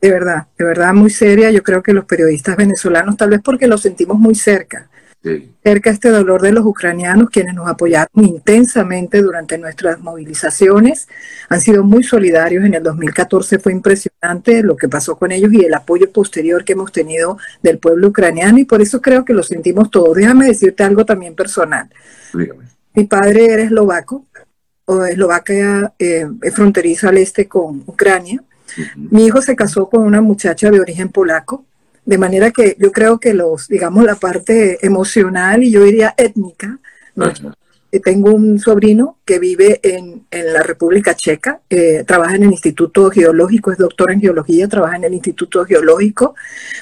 de verdad, de verdad muy seria. Yo creo que los periodistas venezolanos, tal vez porque lo sentimos muy cerca, cerca este dolor de los ucranianos, quienes nos apoyaron intensamente durante nuestras movilizaciones, han sido muy solidarios. En el 2014 fue impresionante lo que pasó con ellos y el apoyo posterior que hemos tenido del pueblo ucraniano y por eso creo que lo sentimos todos. Déjame decirte algo también personal. Mi padre era eslovaco, o Eslovaquia eh, es fronterizo al este con Ucrania. Mi hijo se casó con una muchacha de origen polaco de manera que yo creo que los, digamos, la parte emocional y yo diría étnica, eh, tengo un sobrino que vive en, la República Checa, eh, trabaja en el Instituto Geológico, es doctor en geología, trabaja en el Instituto Geológico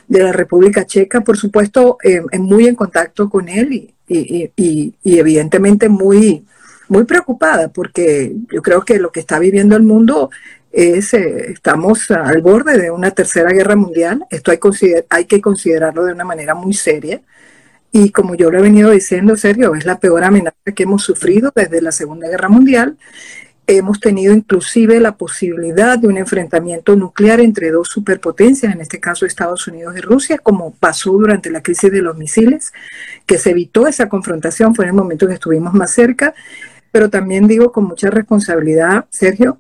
de la República Checa, por supuesto, eh, muy en contacto con él y, y, evidentemente muy, muy preocupada porque yo creo que lo que está viviendo el mundo es, eh, estamos al borde de una tercera guerra mundial. Esto hay, hay que considerarlo de una manera muy seria. Y como yo lo he venido diciendo, Sergio, es la peor amenaza que hemos sufrido desde la Segunda Guerra Mundial. Hemos tenido inclusive la posibilidad de un enfrentamiento nuclear entre dos superpotencias, en este caso Estados Unidos y Rusia, como pasó durante la crisis de los misiles, que se evitó esa confrontación, fue en el momento que estuvimos más cerca, pero también digo con mucha responsabilidad, Sergio,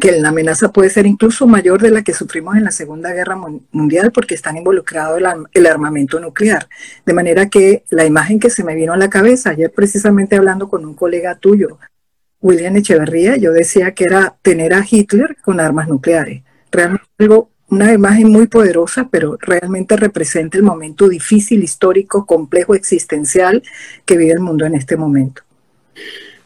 que la amenaza puede ser incluso mayor de la que sufrimos en la Segunda Guerra Mundial porque están involucrados el, el, armamento nuclear. De manera que la imagen que se me vino a la cabeza, ayer precisamente hablando con un colega tuyo, William Echeverría, yo decía que era tener a Hitler con armas nucleares. Realmente algo, una imagen muy poderosa, pero realmente representa el momento difícil, histórico, complejo, existencial que vive el mundo en este momento.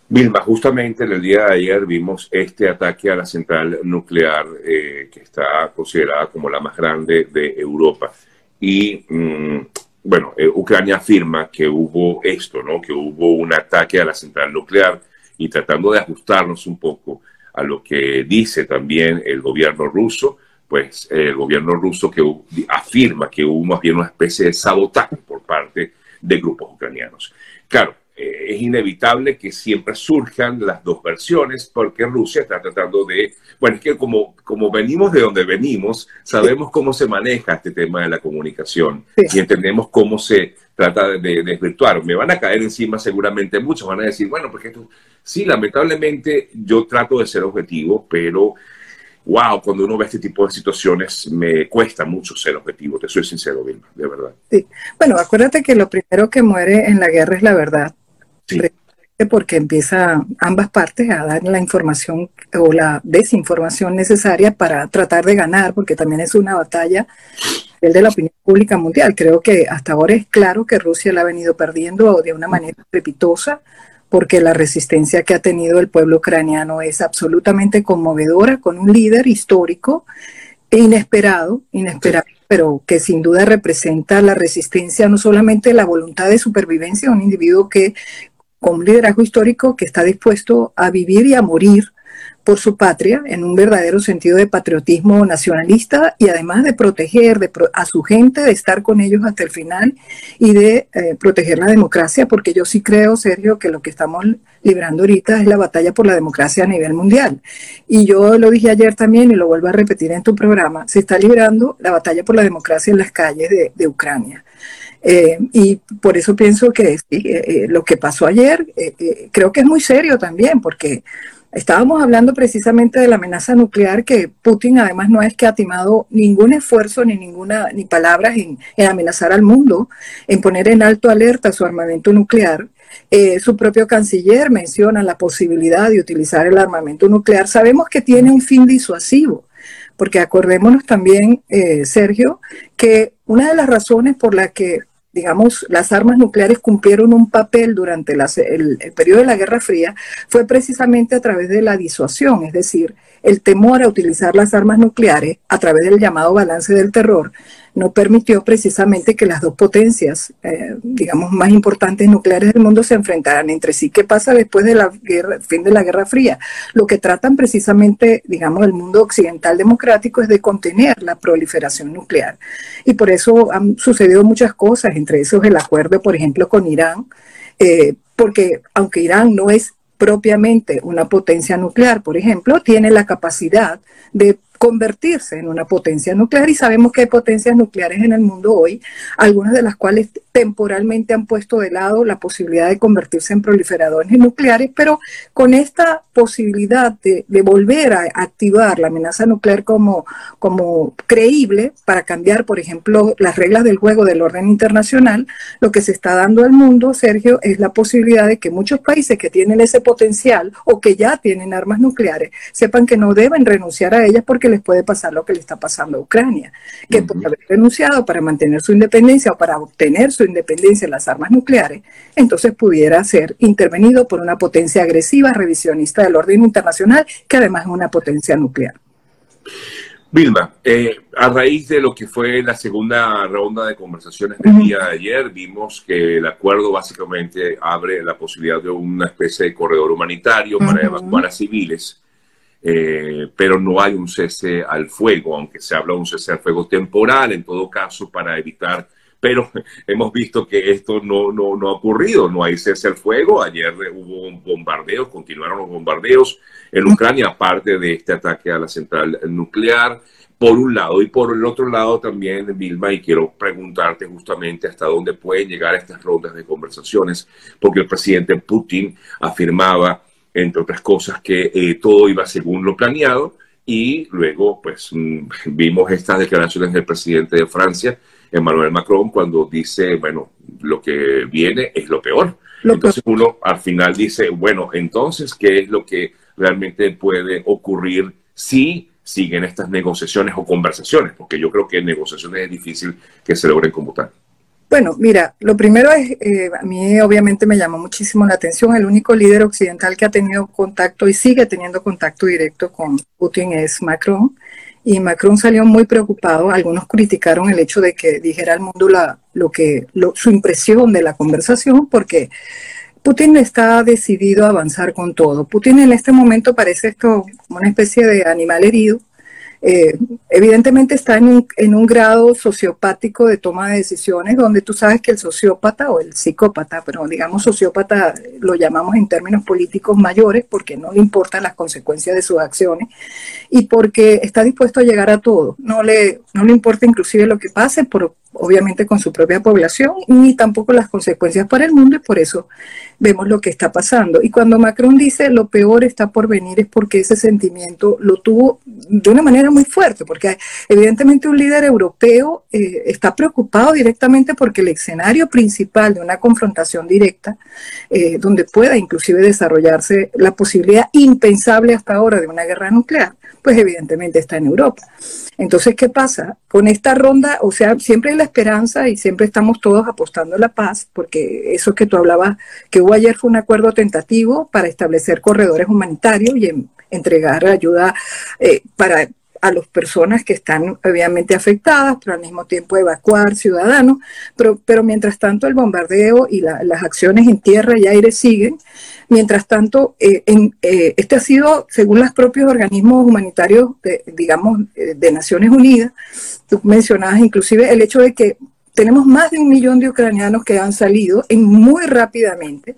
Vilma, justamente en el día de ayer vimos este ataque a la central nuclear eh, que está considerada como la más grande de Europa. Y mm, bueno, eh, Ucrania afirma que hubo esto, ¿no? Que hubo un ataque a la central nuclear y tratando de ajustarnos un poco a lo que dice también el gobierno ruso, pues el gobierno ruso que afirma que hubo más bien una especie de sabotaje por parte de grupos ucranianos. Claro, eh, es inevitable que siempre surjan las dos versiones porque Rusia está tratando de, bueno, es que como, como venimos de donde venimos, sabemos cómo se maneja este tema de la comunicación y entendemos cómo se trata de, desvirtuar. Me van a caer encima seguramente muchos, van a decir, bueno, porque esto, sí, lamentablemente yo trato de ser objetivo, pero wow, cuando uno ve este tipo de situaciones me cuesta mucho ser objetivo, te soy sincero, Vilma, de verdad. Sí. Bueno, acuérdate que lo primero que muere en la guerra es la verdad. Porque empieza ambas partes a dar la información o la desinformación necesaria para tratar de ganar, porque también es una batalla el de la opinión pública mundial. Creo que hasta ahora es claro que Rusia la ha venido perdiendo de una manera estrepitosa, porque la resistencia que ha tenido el pueblo ucraniano es absolutamente conmovedora, con un líder histórico e inesperado, inesperado pero que sin duda representa la resistencia, no solamente la voluntad de supervivencia de un individuo que con un liderazgo histórico que está dispuesto a vivir y a morir por su patria en un verdadero sentido de patriotismo nacionalista y además de proteger a su gente, de estar con ellos hasta el final y de eh, proteger la democracia, porque yo sí creo, Sergio, que lo que estamos librando ahorita es la batalla por la democracia a nivel mundial. Y yo lo dije ayer también y lo vuelvo a repetir en tu programa, se está librando la batalla por la democracia en las calles de, Ucrania. Eh, y por eso pienso que eh, lo que pasó ayer creo que es muy serio también, porque Estábamos hablando precisamente de la amenaza nuclear que Putin además no ha escatimado ningún esfuerzo ni ninguna ni palabras en, amenazar al mundo, en poner en alto alerta su armamento nuclear. Eh, su propio canciller menciona la posibilidad de utilizar el armamento nuclear. Sabemos que tiene un fin disuasivo, porque acordémonos también, eh, Sergio, que una de las razones por las que digamos, las armas nucleares cumplieron un papel durante el, periodo de la Guerra Fría fue precisamente a través de la disuasión, es decir, el temor a utilizar las armas nucleares a través del llamado balance del terror no permitió precisamente que las dos potencias, eh, digamos, más importantes nucleares del mundo se enfrentaran entre sí. ¿Qué pasa después del fin de la Guerra Fría? Lo que tratan precisamente, digamos, el mundo occidental democrático es de contener la proliferación nuclear. Y por eso han sucedido muchas cosas, entre esos el acuerdo, por ejemplo, con Irán, eh, porque aunque Irán no es propiamente una potencia nuclear, por ejemplo, tiene la capacidad de convertirse en una potencia nuclear y sabemos que hay potencias nucleares en el mundo hoy, algunas de las cuales temporalmente han puesto de lado la posibilidad de convertirse en proliferadores nucleares, pero con esta posibilidad de, volver a activar la amenaza nuclear como, como creíble para cambiar, por ejemplo, las reglas del juego del orden internacional, lo que se está dando al mundo, Sergio, es la posibilidad de que muchos países que tienen ese potencial o que ya tienen armas nucleares sepan que no deben renunciar a ellas porque les puede pasar lo que le está pasando a Ucrania, que por haber renunciado para mantener su independencia o para obtener su independencia de las armas nucleares, entonces pudiera ser intervenido por una potencia agresiva, revisionista del orden internacional, que además es una potencia nuclear. Vilma, eh, a raíz de lo que fue la segunda ronda de conversaciones del día de ayer, vimos que el acuerdo básicamente abre la posibilidad de una especie de corredor humanitario para evacuar a civiles eh, pero no hay un cese al fuego, aunque se habla de un cese al fuego temporal, en todo caso, para evitar, pero hemos visto que esto no, no, no ha ocurrido, no hay cese al fuego, ayer hubo un bombardeo, continuaron los bombardeos en Ucrania, aparte de este ataque a la central nuclear, por un lado, y por el otro lado también, Vilma, y quiero preguntarte justamente hasta dónde pueden llegar estas rondas de conversaciones, porque el presidente Putin afirmaba entre otras cosas, que eh, todo iba según lo planeado. Y luego pues mm, vimos estas declaraciones del presidente de Francia, Emmanuel Macron, cuando dice, bueno, lo que viene es lo peor. entonces uno al final dice, bueno, entonces, ¿qué es lo que realmente puede ocurrir si siguen estas negociaciones o conversaciones? Porque yo creo que negociaciones es difícil que se logren conmutar. Bueno, mira, lo primero es, eh, a mí obviamente me llamó muchísimo la atención, el único líder occidental que ha tenido contacto y sigue teniendo contacto directo con Putin es Macron. Y Macron salió muy preocupado. Algunos criticaron el hecho de que dijera al mundo la, lo que, su impresión de la conversación, porque Putin está decidido a avanzar con todo. Putin en este momento parece esto como una especie de animal herido eh, evidentemente está en un, en un grado sociopático de toma de decisiones, donde tú sabes que el sociópata o el psicópata, pero digamos sociópata lo llamamos en términos políticos mayores porque no le importan las consecuencias de sus acciones y porque está dispuesto a llegar a todo. No le, no le importa inclusive lo que pase, por, obviamente con su propia población, ni tampoco las consecuencias para el mundo y por eso vemos lo que está pasando. Y cuando Macron dice lo peor está por venir es porque ese sentimiento lo tuvo de una manera muy fuerte, porque evidentemente un líder europeo eh, está preocupado directamente porque el escenario principal de una confrontación directa, eh, donde pueda inclusive desarrollarse la posibilidad impensable hasta ahora de una guerra nuclear, pues evidentemente está en Europa. Entonces, ¿qué pasa? Con esta ronda, o sea, siempre hay la esperanza y siempre estamos todos apostando a la paz, porque eso que tú hablabas, que hubo ayer fue un acuerdo tentativo para establecer corredores humanitarios y entregar ayuda eh, para a las personas que están obviamente afectadas, pero al mismo tiempo evacuar ciudadanos, pero, mientras tanto el bombardeo y las acciones en tierra y aire siguen. Mientras tanto, eh, eh, este ha sido, según los propios organismos humanitarios, digamos, eh, de Naciones Unidas, tú mencionabas inclusive el hecho de que tenemos más de un millón de ucranianos que han salido en muy rápidamente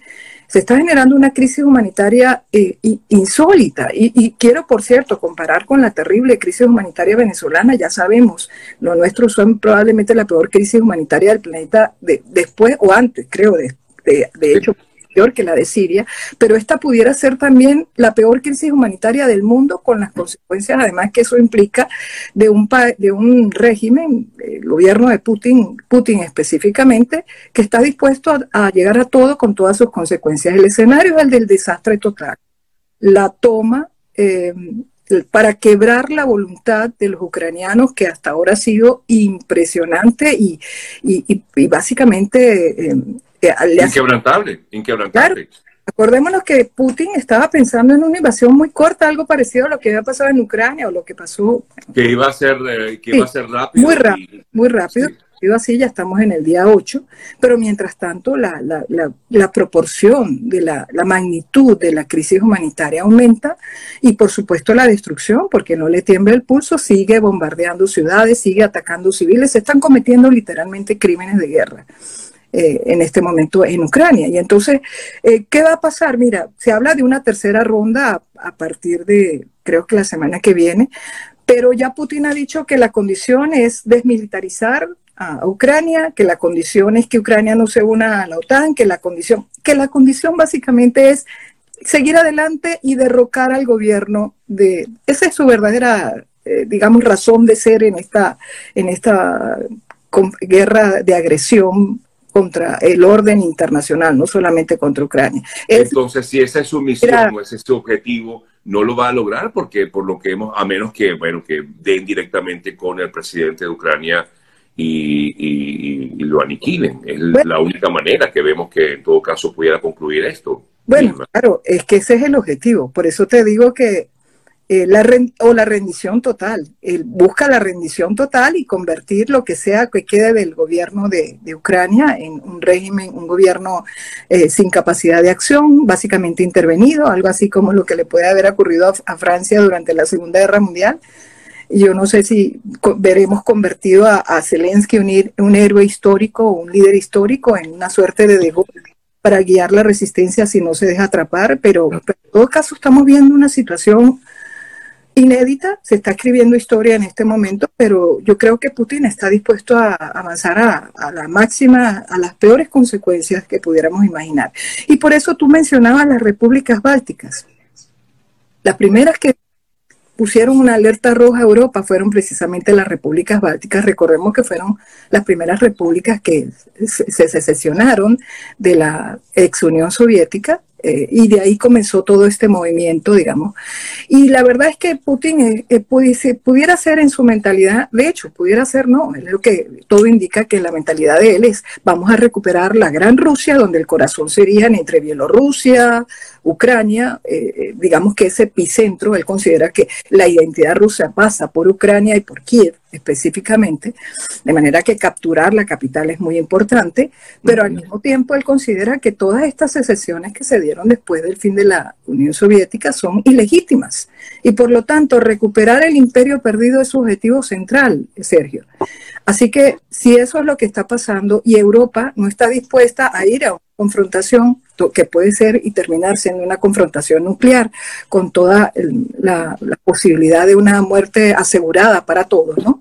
se está generando una crisis humanitaria eh, insólita. Y, quiero, por cierto, comparar con la terrible crisis humanitaria venezolana. Ya sabemos, lo nuestro son probablemente la peor crisis humanitaria del planeta después o antes, creo, de, de hecho que la de Siria, pero esta pudiera ser también la peor crisis humanitaria del mundo con las consecuencias además que eso implica de un, de un régimen, el gobierno de Putin, Putin específicamente, que está dispuesto a, llegar a todo con todas sus consecuencias. El escenario es el del desastre total. La toma eh, para quebrar la voluntad de los ucranianos, que hasta ahora ha sido impresionante y, y, básicamente eh, inquebrantable, inquebrantable. Acordémonos que Putin estaba pensando en una invasión muy corta, algo parecido a lo que había pasado en Ucrania o lo que pasó. Que iba a ser, eh, que iba a ser rápido. Muy rápido, muy rápido. Así ya estamos en el día 8, pero mientras tanto la, la, la, proporción de la, magnitud de la crisis humanitaria aumenta y por supuesto la destrucción, porque no le tiembla el pulso, sigue bombardeando ciudades, sigue atacando civiles, se están cometiendo literalmente crímenes de guerra. Eh, en este momento en Ucrania. Y entonces, eh, ¿qué va a pasar? Mira, se habla de una tercera ronda a, partir de, creo que la semana que viene, pero ya Putin ha dicho que la condición es desmilitarizar a Ucrania, que la condición es que Ucrania no se una a la OTAN, que la condición, que la condición básicamente es seguir adelante y derrocar al gobierno de esa es su verdadera eh, digamos razón de ser en esta en esta guerra de agresión contra el orden internacional, no solamente contra Ucrania. Entonces, si esa es su misión o ese es su objetivo, no lo va a lograr porque por lo que hemos, a menos que, bueno, que den directamente con el presidente de Ucrania y, lo aniquilen. Es la única manera que vemos que en todo caso pudiera concluir esto. Bueno, claro, es que ese es el objetivo. Por eso te digo que eh, la o la rendición total. Él busca la rendición total y convertir lo que sea que quede del gobierno de, Ucrania en un régimen, un gobierno eh, sin capacidad de acción, básicamente intervenido, algo así como lo que le puede haber ocurrido a, Francia durante la Segunda Guerra Mundial. Yo no sé si veremos convertido a, Zelensky un, un héroe histórico o un líder histórico en una suerte de De para guiar la resistencia si no se deja atrapar, pero, pero en todo caso estamos viendo una situación inédita, se está escribiendo historia en este momento, pero yo creo que Putin está dispuesto a avanzar a, la máxima, a las peores consecuencias que pudiéramos imaginar. Y por eso tú mencionabas las repúblicas bálticas. Las primeras que pusieron una alerta roja a Europa fueron precisamente las repúblicas bálticas. Recordemos que fueron las primeras repúblicas que se secesionaron de la ex Unión Soviética eh, y de ahí comenzó todo este movimiento, digamos. Y la verdad es que Putin eh, eh, pudiera ser en su mentalidad, de hecho, pudiera ser no, es lo que todo indica que la mentalidad de él es, vamos a recuperar la gran Rusia, donde el corazón sería entre Bielorrusia, Ucrania, digamos que ese epicentro, él considera que la identidad rusa pasa por Ucrania y por Kiev específicamente, de manera que capturar la capital es muy importante, pero al mismo tiempo él considera que todas estas secesiones que se dieron después del fin de la Unión Soviética son ilegítimas y por lo tanto recuperar el imperio perdido es su objetivo central, Sergio. Así que si eso es lo que está pasando y Europa no está dispuesta a ir a una confrontación que puede ser y terminar siendo una confrontación nuclear con toda la, posibilidad de una muerte asegurada para todos, ¿no?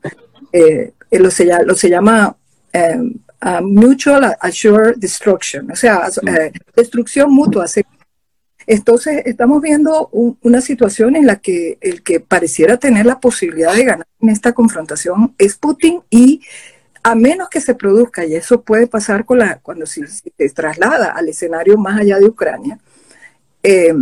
Eh, lo, se, lo, se, llama eh, Mutual Assured Destruction, o sea, eh, destrucción mutua. Entonces, estamos viendo una situación en la que el que pareciera tener la posibilidad de ganar en esta confrontación es Putin y a menos que se produzca, y eso puede pasar con la, cuando se, traslada al escenario más allá de Ucrania, eh,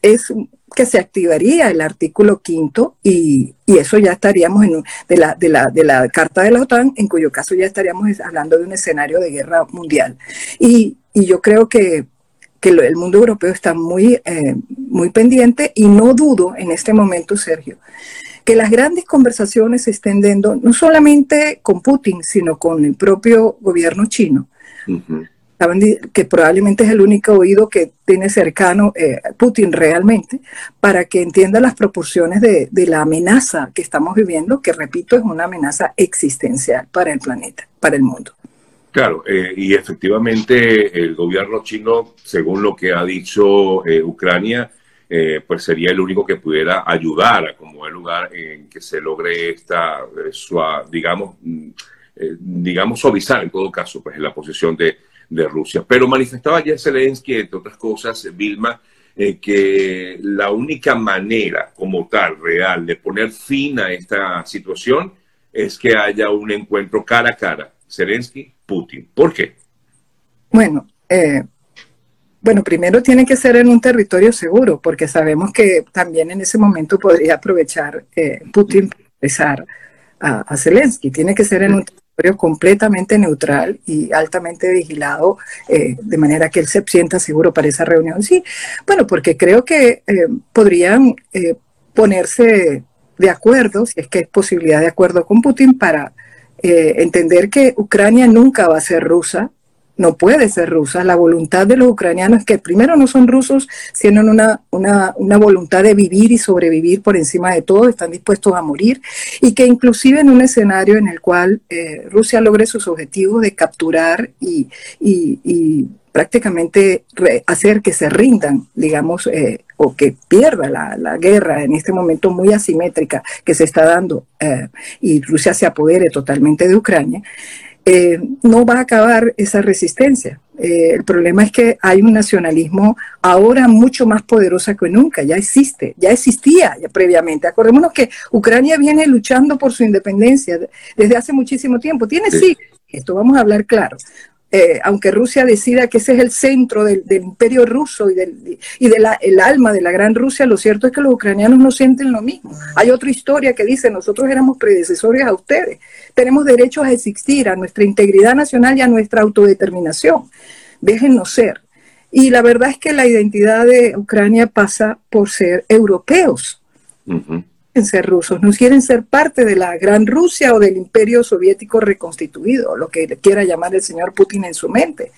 es que se activaría el artículo quinto y, eso ya estaríamos en, de, la, de, la, de la Carta de la OTAN, en cuyo caso ya estaríamos hablando de un escenario de guerra mundial. Y, yo creo que, el mundo europeo está muy, eh, muy pendiente y no dudo en este momento, Sergio, que las grandes conversaciones se estén dando no solamente con Putin, sino con el propio gobierno chino. Saben que probablemente es el único oído que tiene cercano eh, Putin realmente, para que entienda las proporciones de, la amenaza que estamos viviendo, que repito, es una amenaza existencial para el planeta, para el mundo. Claro, eh, y efectivamente el gobierno chino, según lo que ha dicho eh, Ucrania, eh, pues sería el único que pudiera ayudar a como el lugar en que se logre esta, eh, digamos, mm, eh, digamos, suavizar en todo caso, pues la posición de, de Rusia. Pero manifestaba ayer Zelensky, entre otras cosas, Vilma, que la única manera como tal, real, de poner fin a esta situación es que haya un encuentro cara a cara, Zelensky-Putin. ¿Por qué? Bueno, bueno, primero tiene que ser en un territorio seguro, porque sabemos que también en ese momento podría aprovechar eh, Putin para empezar a, Zelensky. Tiene que ser en un territorio completamente neutral y altamente vigilado, eh, de manera que él se sienta seguro para esa reunión. Sí, bueno, porque creo que eh, podrían ponerse de acuerdo, si es que hay posibilidad de acuerdo con Putin, para entender que Ucrania nunca va a ser rusa, no puede ser rusa. La voluntad de los ucranianos que primero no son rusos, tienen una, una, una, voluntad de vivir y sobrevivir por encima de todo, están dispuestos a morir y que inclusive en un escenario en el cual eh, Rusia logre sus objetivos de capturar y, y, prácticamente hacer que se rindan, digamos, eh, o que pierda la, la, guerra en este momento muy asimétrica que se está dando eh, y Rusia se apodere totalmente de Ucrania, eh, no va a acabar esa resistencia. Eh, el problema es que hay un nacionalismo ahora mucho más poderoso que nunca, ya existe, ya existía ya previamente. Acordémonos que Ucrania viene luchando por su independencia desde hace muchísimo tiempo, tiene sí, esto vamos a hablar claro. Eh, aunque Rusia decida que ese es el centro del, imperio ruso y, del, y de el alma de la gran Rusia, lo cierto es que los ucranianos no sienten lo mismo. Hay otra historia que dice, nosotros éramos predecesores a ustedes, tenemos derecho a existir, a nuestra integridad nacional y a nuestra autodeterminación. Déjennos ser. Y la verdad es que la identidad de Ucrania pasa por ser europeos ser rusos, no quieren ser parte de la gran Rusia o del imperio soviético reconstituido, lo que quiera llamar el señor Putin en su mente.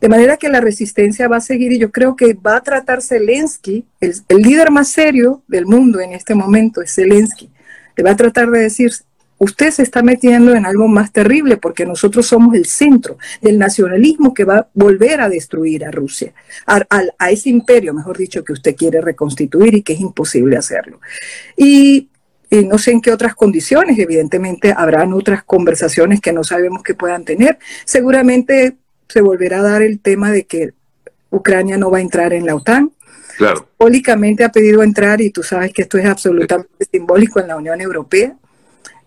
De manera que la resistencia va a seguir y yo creo que va a tratar Zelensky, el, líder más serio del mundo en este momento es Zelensky, le va a tratar de decir, usted se está metiendo en algo más terrible porque nosotros somos el centro del nacionalismo que va a volver a destruir a Rusia, a, ese imperio, mejor dicho, que usted quiere reconstituir y que es imposible hacerlo. Y, no sé en qué otras condiciones, evidentemente habrán otras conversaciones que no sabemos que puedan tener. Seguramente se volverá a dar el tema de que Ucrania no va a entrar en la OTAN. Claro. Simbólicamente ha pedido entrar y tú sabes que esto es absolutamente simbólico en la Unión Europea.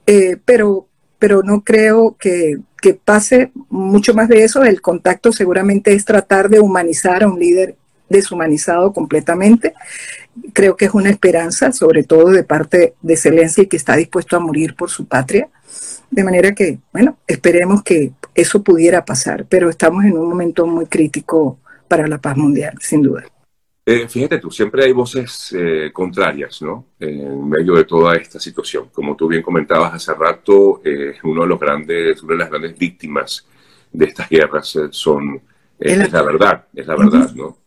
Eh, pero, pero no creo que, pase mucho más de eso. El contacto seguramente es tratar de humanizar a un líder deshumanizado completamente. Creo que es una esperanza, sobre todo de parte de Zelensky, que está dispuesto a morir por su patria. De manera que, bueno, esperemos que eso pudiera pasar, pero estamos en un momento muy crítico para la paz mundial, sin duda. Eh, fíjate tú, siempre hay voces eh, contrarias, ¿no? En medio de toda esta situación. Como tú bien comentabas hace rato, eh, uno de los grandes, una de las grandes víctimas de estas guerras son, es la verdad, es la verdad, ¿no?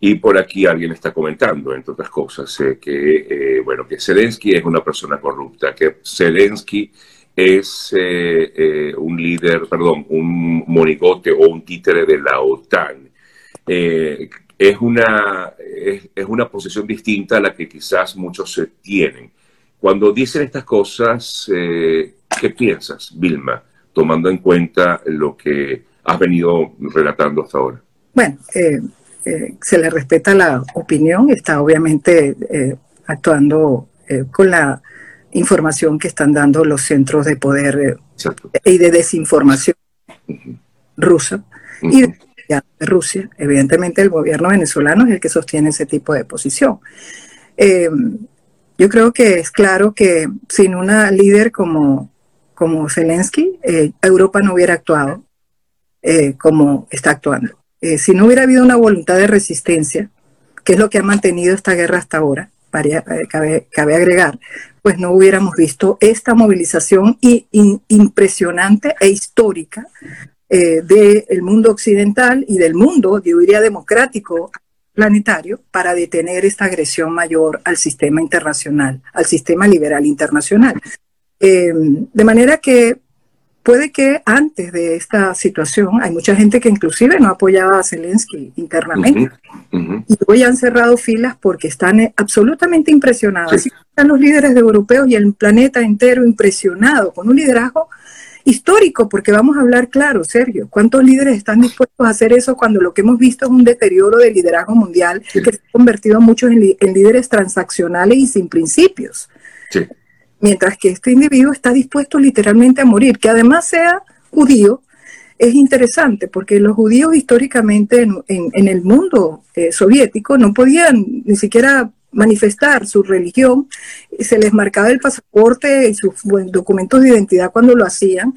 y por aquí alguien está comentando, entre otras cosas, que, bueno, que Zelensky es una persona corrupta, que Zelensky es un líder, perdón, un monigote o un títere de la OTAN. Eh, es una, es, una posición distinta a la que quizás muchos tienen. Cuando dicen estas cosas, eh, ¿qué piensas, Vilma, tomando en cuenta lo que has venido relatando hasta ahora? Bueno, eh, eh, se le respeta la opinión, está obviamente actuando con la información que están dando los centros de poder y de desinformación rusa. Y de Rusia. Evidentemente el gobierno venezolano es el que sostiene ese tipo de posición. Eh, yo creo que es claro que sin una líder como, como Zelensky, eh, Europa no hubiera actuado eh, como está actuando. si no hubiera habido una voluntad de resistencia, que es lo que ha mantenido esta guerra hasta ahora, cabe, cabe, agregar, pues no hubiéramos visto esta movilización impresionante e histórica eh, del mundo occidental y del mundo, yo diría, democrático planetario para detener esta agresión mayor al sistema internacional, al sistema liberal internacional. Eh, de manera que puede que antes de esta situación hay mucha gente que inclusive no apoyaba a Zelensky internamente y hoy han cerrado filas porque están eh, absolutamente impresionados. Están los líderes europeos y el planeta entero impresionado con un liderazgo histórico, porque vamos a hablar claro, Sergio, ¿cuántos líderes están dispuestos a hacer eso cuando lo que hemos visto es un deterioro del liderazgo mundial que se ha convertido muchos en, líderes transaccionales y sin principios? Mientras que este individuo está dispuesto literalmente a morir, que además sea judío, es interesante porque los judíos históricamente en, el mundo eh, soviético no podían ni siquiera manifestar su religión, se les marcaba el pasaporte y sus documentos de identidad cuando lo hacían,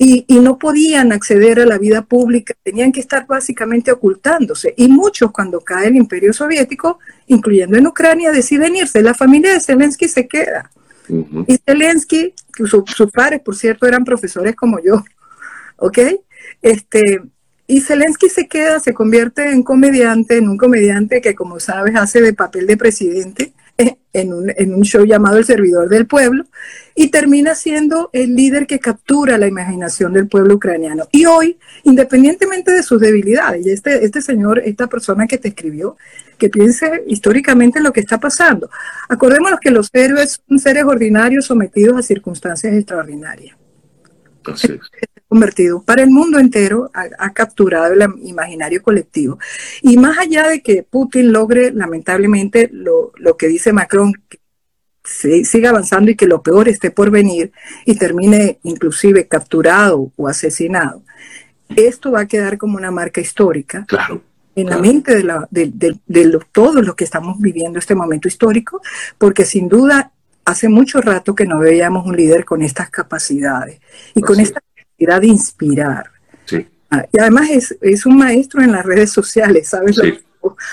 y, no podían acceder a la vida pública, tenían que estar básicamente ocultándose. Y muchos cuando cae el imperio soviético, incluyendo en Ucrania, deciden irse. La familia de Zelensky se queda. Y Zelensky, sus, sus padres, por cierto, eran profesores como yo, ¿ok? Este, y Zelensky se queda, se convierte en comediante, en un comediante que, como sabes, hace de papel de presidente en un, en un, show llamado El Servidor del Pueblo y termina siendo el líder que captura la imaginación del pueblo ucraniano. Y hoy, independientemente de sus debilidades, y este, este señor, esta persona que te escribió, que piense históricamente en lo que está pasando. Acordémonos que los héroes son seres ordinarios sometidos a circunstancias extraordinarias. Así convertido para el mundo entero, ha, capturado el imaginario colectivo. Y más allá de que Putin logre, lamentablemente, lo, lo que dice Macron, que siga avanzando y que lo peor esté por venir y termine inclusive capturado o asesinado, esto va a quedar como una marca histórica. Claro en la mente de, la, de, de, todos los que estamos viviendo este momento histórico, porque sin duda hace mucho rato que no veíamos un líder con estas capacidades y con de inspirar. Sí. Ah, y además es, es, un maestro en las redes sociales, ¿sabes?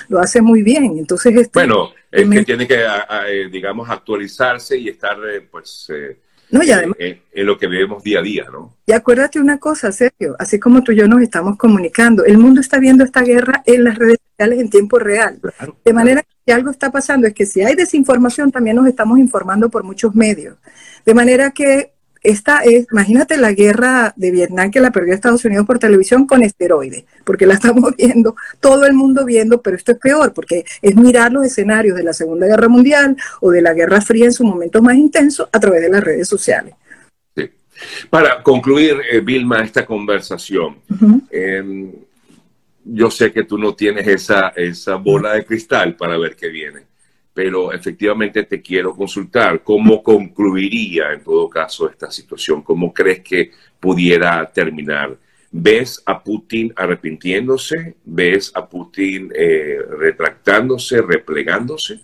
Lo, hace muy bien. Entonces, este, bueno, es que tiene que, eh, digamos, actualizarse y estar, eh, pues, eh, no, y además, en, lo que vemos día a día, ¿no? Y acuérdate una cosa, Sergio, así como tú y yo nos estamos comunicando, el mundo está viendo esta guerra en las redes sociales en tiempo real. de manera que algo está pasando, es que si hay desinformación, también nos estamos informando por muchos medios. De manera que esta es, imagínate la guerra de Vietnam que la perdió Estados Unidos por televisión con esteroides, porque la estamos viendo, todo el mundo viendo, pero esto es peor, porque es mirar los escenarios de la Segunda Guerra Mundial o de la Guerra Fría en su momento más intenso a través de las redes sociales. Sí. Para concluir, eh, Vilma, esta conversación, em, yo sé que tú no tienes esa, esa bola de cristal para ver qué viene pero efectivamente te quiero consultar cómo concluiría en todo caso esta situación, cómo crees que pudiera terminar. ¿Ves a Putin arrepintiéndose? ¿Ves a Putin eh, retractándose, replegándose?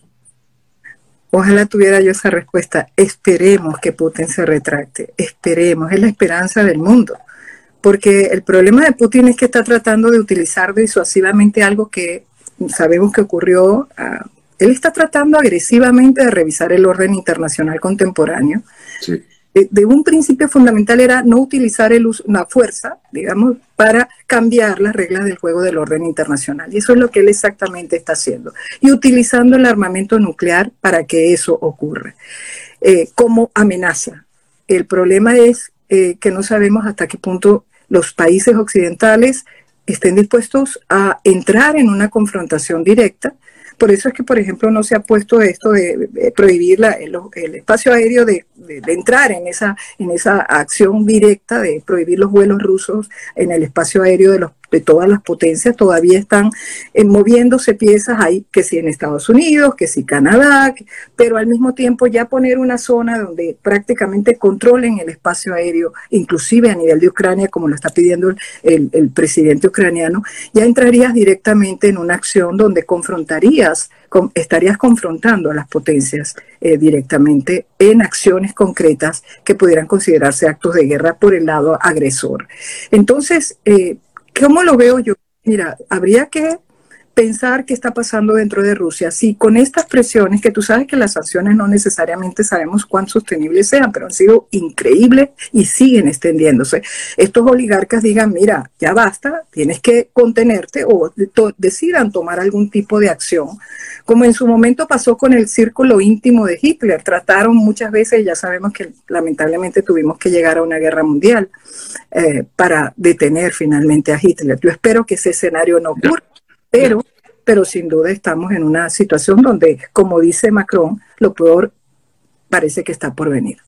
Ojalá tuviera yo esa respuesta. Esperemos que Putin se retracte. Esperemos. Es la esperanza del mundo. Porque el problema de Putin es que está tratando de utilizar disuasivamente algo que sabemos que ocurrió a él está tratando agresivamente de revisar el orden internacional contemporáneo. De, un principio fundamental era no utilizar el la fuerza, digamos, para cambiar las reglas del juego del orden internacional. Y eso es lo que él exactamente está haciendo. Y utilizando el armamento nuclear para que eso ocurra. Eh, como amenaza. El problema es eh, que no sabemos hasta qué punto los países occidentales estén dispuestos a entrar en una confrontación directa por eso es que, por ejemplo, no se ha puesto esto de, prohibir el, espacio aéreo de, entrar en esa, en esa acción directa de prohibir los vuelos rusos en el espacio aéreo de los de todas las potencias todavía están eh, moviéndose piezas ahí, que si en Estados Unidos, que si Canadá, pero al mismo tiempo ya poner una zona donde prácticamente controlen el espacio aéreo, inclusive a nivel de Ucrania, como lo está pidiendo el, presidente ucraniano, ya entrarías directamente en una acción donde confrontarías estarías confrontando a las potencias eh, directamente en acciones concretas que pudieran considerarse actos de guerra por el lado agresor. Entonces, eh, ¿Cómo lo veo yo? Mira, habría que pensar qué está pasando dentro de Rusia. Si con estas presiones, que tú sabes que las sanciones no necesariamente sabemos cuán sostenibles sean, pero han sido increíbles y siguen extendiéndose, estos oligarcas digan, mira, ya basta, tienes que contenerte o decidan tomar algún tipo de acción, como en su momento pasó con el círculo íntimo de Hitler. Trataron muchas veces, ya sabemos que lamentablemente tuvimos que llegar a una guerra mundial eh, para detener finalmente a Hitler. Yo espero que ese escenario no ocurra pero, pero sin duda estamos en una situación donde, como dice Macron, lo peor parece que está por venir.